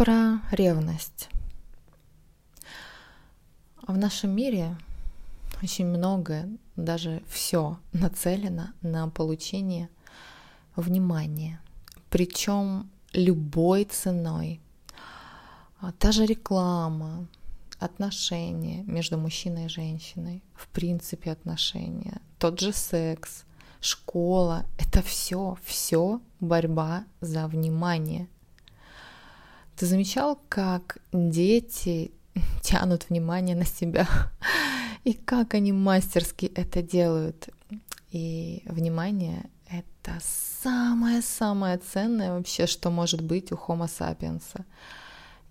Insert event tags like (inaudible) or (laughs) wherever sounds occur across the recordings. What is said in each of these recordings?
про ревность. В нашем мире очень многое, даже все нацелено на получение внимания. Причем любой ценой. А та же реклама, отношения между мужчиной и женщиной, в принципе отношения, тот же секс, школа, это все, все борьба за внимание. Ты замечал, как дети (laughs) тянут внимание на себя (laughs) и как они мастерски это делают. И внимание — это самое-самое ценное вообще, что может быть у Homo sapiens.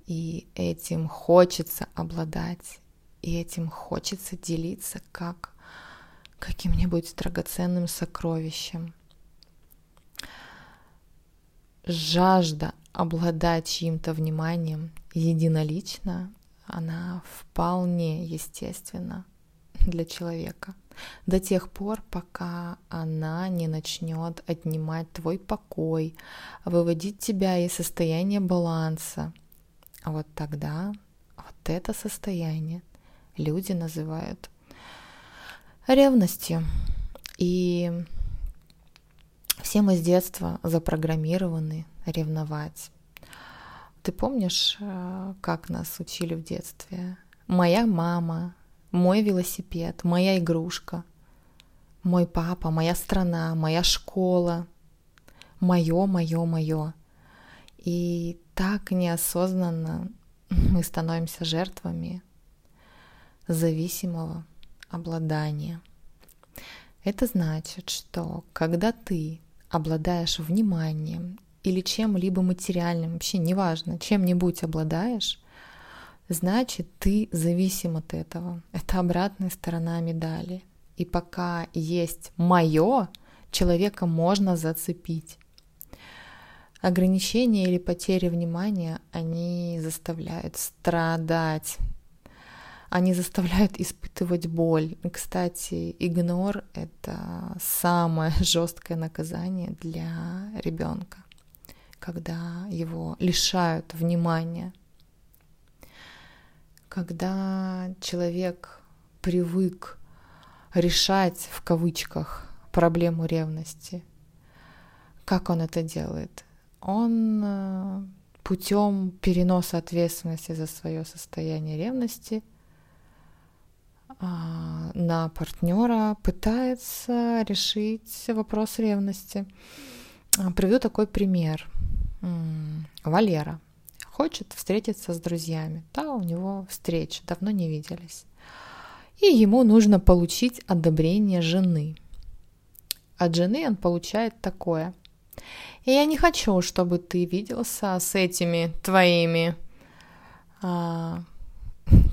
И этим хочется обладать, и этим хочется делиться как каким-нибудь драгоценным сокровищем. Жажда обладать чьим-то вниманием единолично, она вполне естественна для человека до тех пор, пока она не начнет отнимать твой покой, выводить тебя из состояния баланса. Вот тогда вот это состояние люди называют ревностью. И все мы с детства запрограммированы ревновать. Ты помнишь, э, как нас учили в детстве? Моя мама, мой велосипед, моя игрушка, мой папа, моя страна, моя школа, мое, мое, мое. И так неосознанно (laughs) мы становимся жертвами зависимого обладания. Это значит, что когда ты обладаешь вниманием или чем-либо материальным, вообще неважно, чем-нибудь обладаешь, значит, ты зависим от этого. Это обратная сторона медали. И пока есть мое, человека можно зацепить. Ограничения или потери внимания, они заставляют страдать, они заставляют испытывать боль. Кстати, игнор — это самое (laughs) жесткое наказание для ребенка, когда его лишают внимания. Когда человек привык решать в кавычках проблему ревности, как он это делает? Он э, путем переноса ответственности за свое состояние ревности – на партнера пытается решить вопрос ревности. А, приведу такой пример. Валера хочет встретиться с друзьями. Да, у него встреча, давно не виделись. И ему нужно получить одобрение жены. От жены он получает такое. И я не хочу, чтобы ты виделся с этими твоими а,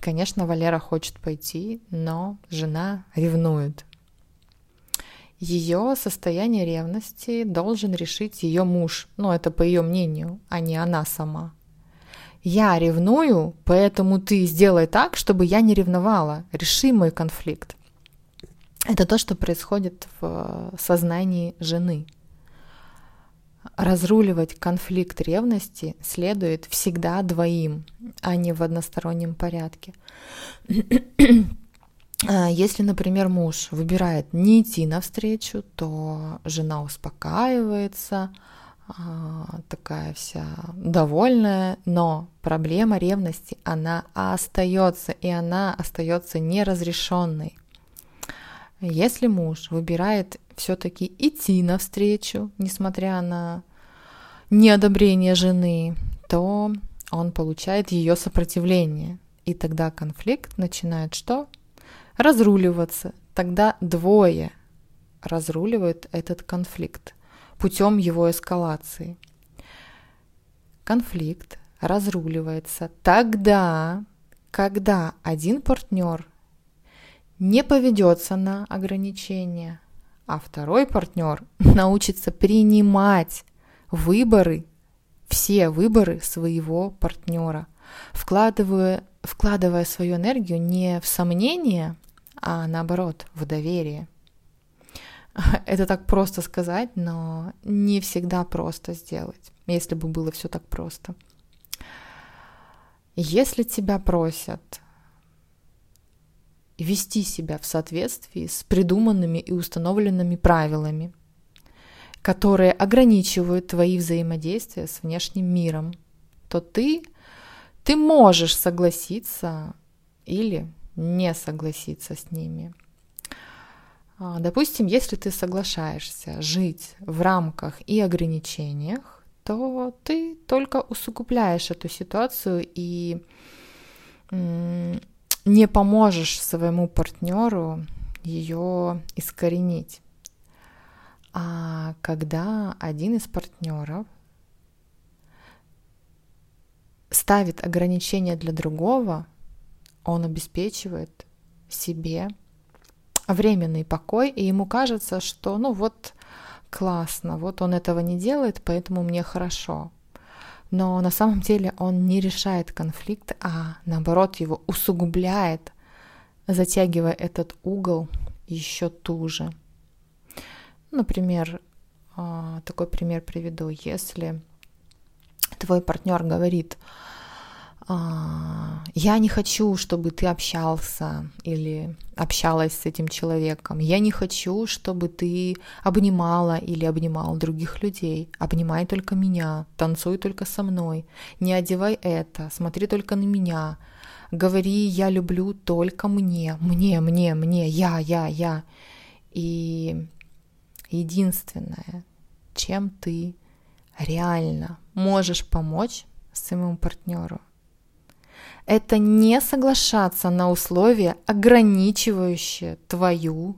Конечно, Валера хочет пойти, но жена ревнует. Ее состояние ревности должен решить ее муж, ну это по ее мнению, а не она сама. Я ревную, поэтому ты сделай так, чтобы я не ревновала. Реши мой конфликт. Это то, что происходит в сознании жены разруливать конфликт ревности следует всегда двоим, а не в одностороннем порядке. (clears throat) А, если, например, муж выбирает не идти навстречу, то жена успокаивается, а, такая вся довольная, но проблема ревности, она остается, и она остается неразрешенной. Если муж выбирает все-таки идти навстречу, несмотря на неодобрение жены, то он получает ее сопротивление. И тогда конфликт начинает что? Разруливаться. Тогда двое разруливают этот конфликт путем его эскалации. Конфликт разруливается тогда, когда один партнер не поведется на ограничения, а второй партнер (laughs) научится принимать выборы, все выборы своего партнера, вкладывая, вкладывая свою энергию не в сомнение, а наоборот, в доверие. (laughs) Это так просто сказать, но не всегда просто сделать, если бы было все так просто. Если тебя просят вести себя в соответствии с придуманными и установленными правилами, которые ограничивают твои взаимодействия с внешним миром, то ты, ты можешь согласиться или не согласиться с ними. А, допустим, если ты соглашаешься жить в рамках и ограничениях, то ты только усугубляешь эту ситуацию и не поможешь своему партнеру ее искоренить. А когда один из партнеров ставит ограничения для другого, он обеспечивает себе временный покой, и ему кажется, что ну вот классно, вот он этого не делает, поэтому мне хорошо. Но на самом деле он не решает конфликт, а наоборот его усугубляет, затягивая этот угол еще туже. Например, а, такой пример приведу. Если твой партнер говорит, я не хочу, чтобы ты общался или общалась с этим человеком. Я не хочу, чтобы ты обнимала или обнимал других людей. Обнимай только меня, танцуй только со мной. Не одевай это, смотри только на меня. Говори, я люблю только мне, мне, мне, мне, я, я, я. И единственное, чем ты реально можешь помочь своему партнеру, это не соглашаться на условия, ограничивающие твою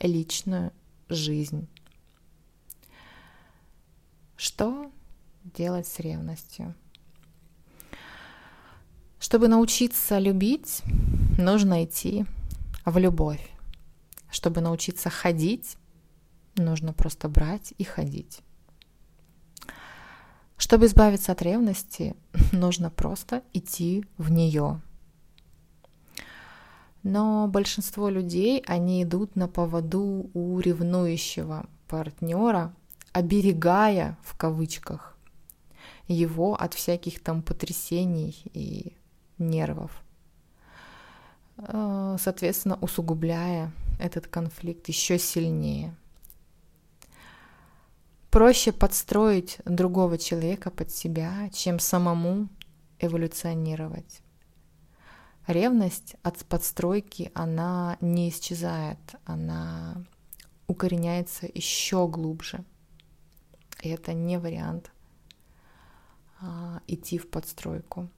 личную жизнь. Что делать с ревностью? Чтобы научиться любить, нужно идти в любовь. Чтобы научиться ходить, нужно просто брать и ходить. Чтобы избавиться от ревности, (laughs) нужно просто идти в нее. Но большинство людей, они идут на поводу у ревнующего партнера, оберегая в кавычках его от всяких там потрясений и нервов. Э, соответственно, усугубляя этот конфликт еще сильнее – проще подстроить другого человека под себя, чем самому эволюционировать. Ревность от подстройки, она не исчезает, она укореняется еще глубже. И это не вариант а, идти в подстройку.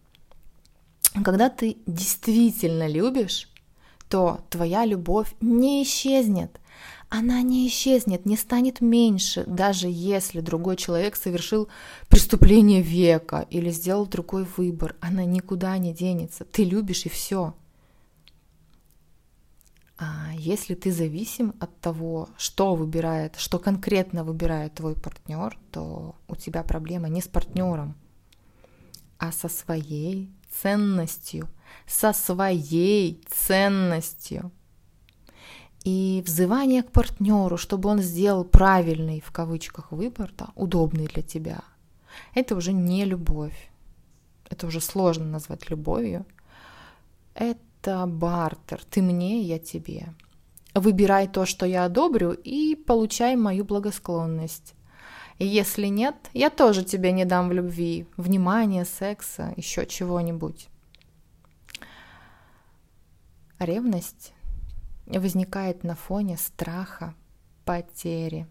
Когда ты действительно любишь, то твоя любовь не исчезнет, она не исчезнет, не станет меньше, даже если другой человек совершил преступление века или сделал другой выбор. Она никуда не денется. Ты любишь и все. А если ты зависим от того, что выбирает, что конкретно выбирает твой партнер, то у тебя проблема не с партнером, а со своей ценностью, со своей ценностью и взывание к партнеру, чтобы он сделал правильный в кавычках выбор, да, удобный для тебя, это уже не любовь. Это уже сложно назвать любовью. Это бартер. Ты мне, я тебе. Выбирай то, что я одобрю, и получай мою благосклонность. И если нет, я тоже тебе не дам в любви, внимания, секса, еще чего-нибудь. Ревность возникает на фоне страха потери,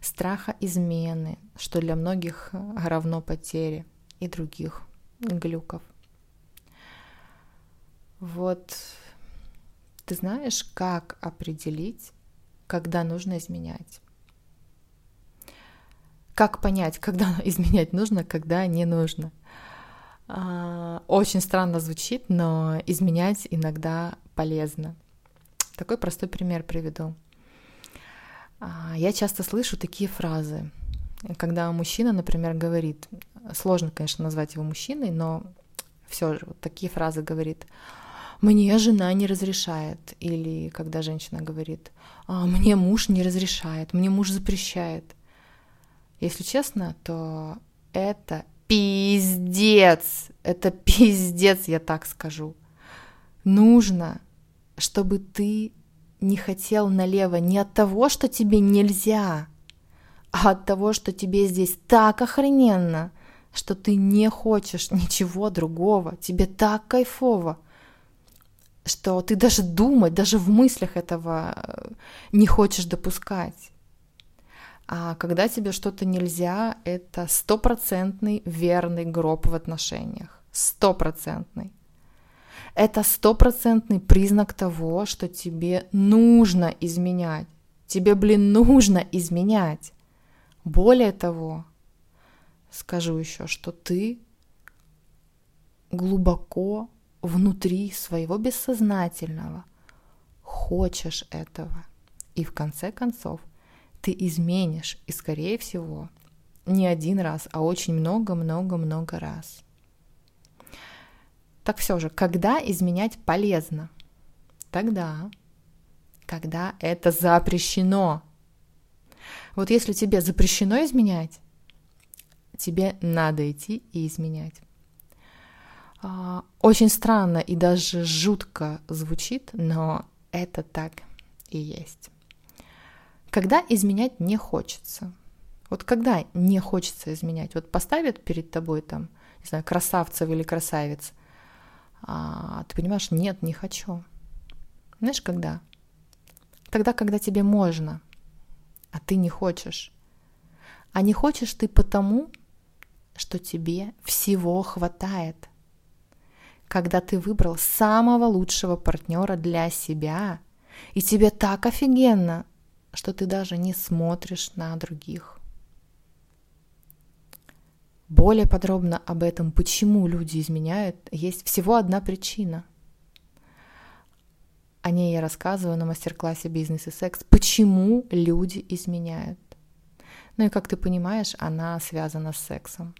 страха измены, что для многих равно потере и других глюков. Вот ты знаешь, как определить, когда нужно изменять? Как понять, когда (laughs) изменять нужно, когда не нужно? А, очень странно звучит, но изменять иногда полезно. Такой простой пример приведу. А, я часто слышу такие фразы, когда мужчина, например, говорит, сложно, конечно, назвать его мужчиной, но все же вот такие фразы говорит, мне жена не разрешает, или когда женщина говорит, а, мне муж не разрешает, мне муж запрещает. Если честно, то это пиздец. Это пиздец, я так скажу. Нужно, чтобы ты не хотел налево не от того, что тебе нельзя, а от того, что тебе здесь так охрененно, что ты не хочешь ничего другого, тебе так кайфово, что ты даже думать, даже в мыслях этого э, не хочешь допускать. А когда тебе что-то нельзя, это стопроцентный верный гроб в отношениях. Стопроцентный. Это стопроцентный признак того, что тебе нужно изменять. Тебе, блин, нужно изменять. Более того, скажу еще, что ты глубоко внутри своего бессознательного хочешь этого. И в конце концов ты изменишь, и скорее всего, не один раз, а очень много-много-много раз. Так все же, когда изменять полезно? Тогда, когда это запрещено. Вот если тебе запрещено изменять, тебе надо идти и изменять. А, очень странно и даже жутко звучит, но это так и есть. Когда изменять не хочется. Вот когда не хочется изменять, вот поставят перед тобой там, не знаю, красавцев или красавиц, а ты понимаешь, нет, не хочу. Знаешь, когда? Тогда, когда тебе можно, а ты не хочешь. А не хочешь ты потому, что тебе всего хватает. Когда ты выбрал самого лучшего партнера для себя, и тебе так офигенно, что ты даже не смотришь на других. Более подробно об этом, почему люди изменяют, есть всего одна причина. О ней я рассказываю на мастер-классе «Бизнес и секс». Почему люди изменяют? Ну и как ты понимаешь, она связана с сексом.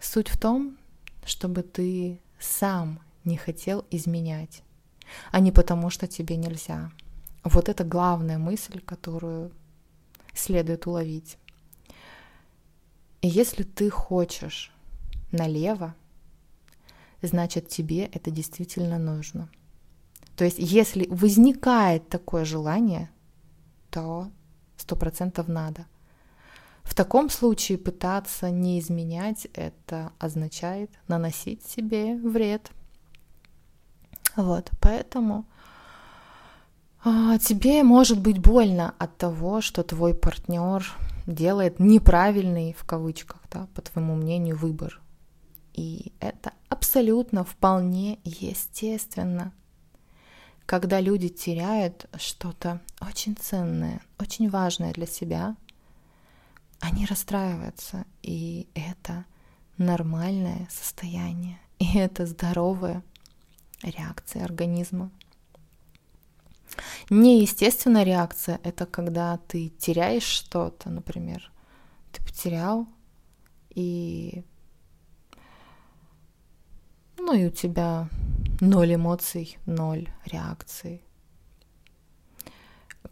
Суть в том, чтобы ты сам не хотел изменять, а не потому, что тебе нельзя. Вот это главная мысль, которую следует уловить. Если ты хочешь налево, значит тебе это действительно нужно. То есть если возникает такое желание, то сто процентов надо. В таком случае пытаться не изменять это означает наносить себе вред. Вот, поэтому а, тебе может быть больно от того, что твой партнер делает неправильный, в кавычках, да, по твоему мнению, выбор. И это абсолютно вполне естественно. Когда люди теряют что-то очень ценное, очень важное для себя, они расстраиваются, и это нормальное состояние, и это здоровая реакция организма. Неестественная реакция – это когда ты теряешь что-то, например, ты потерял, и ну и у тебя ноль эмоций, ноль реакций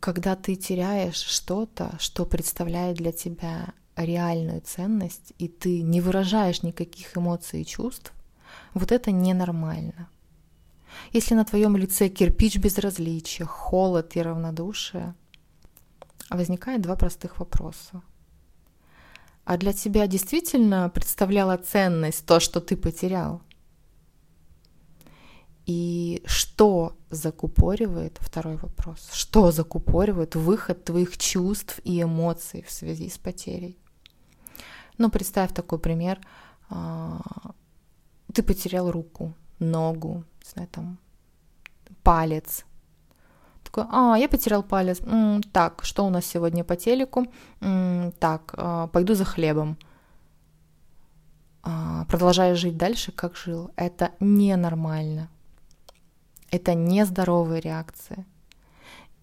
когда ты теряешь что-то, что представляет для тебя реальную ценность, и ты не выражаешь никаких эмоций и чувств, вот это ненормально. Если на твоем лице кирпич безразличия, холод и равнодушие, возникает два простых вопроса. А для тебя действительно представляла ценность то, что ты потерял? И что закупоривает, второй вопрос, что закупоривает выход твоих чувств и эмоций в связи с потерей? Ну, представь такой пример. А, ты потерял руку, ногу, не знаю, там, палец. Такой, а, я потерял палец. М, так, что у нас сегодня по телеку? М, так, а, пойду за хлебом. А, продолжая жить дальше, как жил. Это ненормально. Это нездоровая реакция.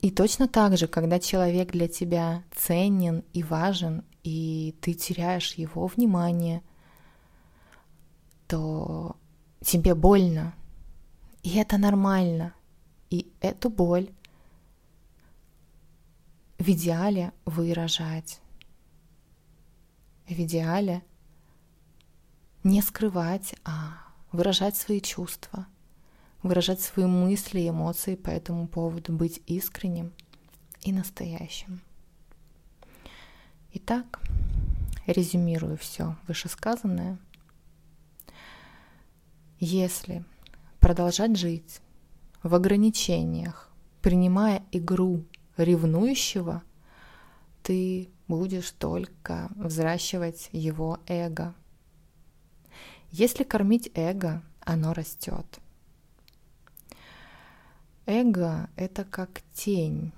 И точно так же, когда человек для тебя ценен и важен, и ты теряешь его внимание, то тебе больно. И это нормально. И эту боль в идеале выражать. В идеале не скрывать, а выражать свои чувства, выражать свои мысли и эмоции по этому поводу, быть искренним и настоящим. Итак, резюмирую все вышесказанное. Если продолжать жить в ограничениях, принимая игру ревнующего, ты будешь только взращивать его эго. Если кормить эго, оно растет. Эго — это как тень,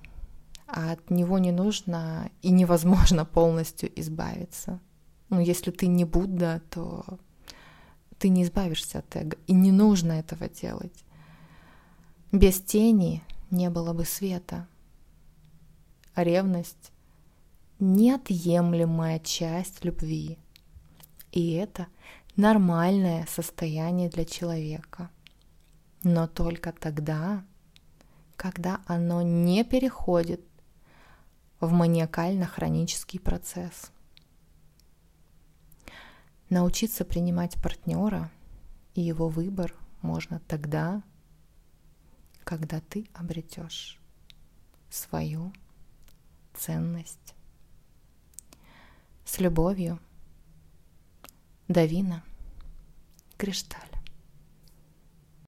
а от него не нужно и невозможно полностью избавиться. Ну, если ты не Будда, то ты не избавишься от эго, и не нужно этого делать. Без тени не было бы света. Ревность — неотъемлемая часть любви. И это нормальное состояние для человека. Но только тогда, когда оно не переходит в маниакально-хронический процесс. Научиться принимать партнера и его выбор можно тогда, когда ты обретешь свою ценность. С любовью, Давина Кришталь.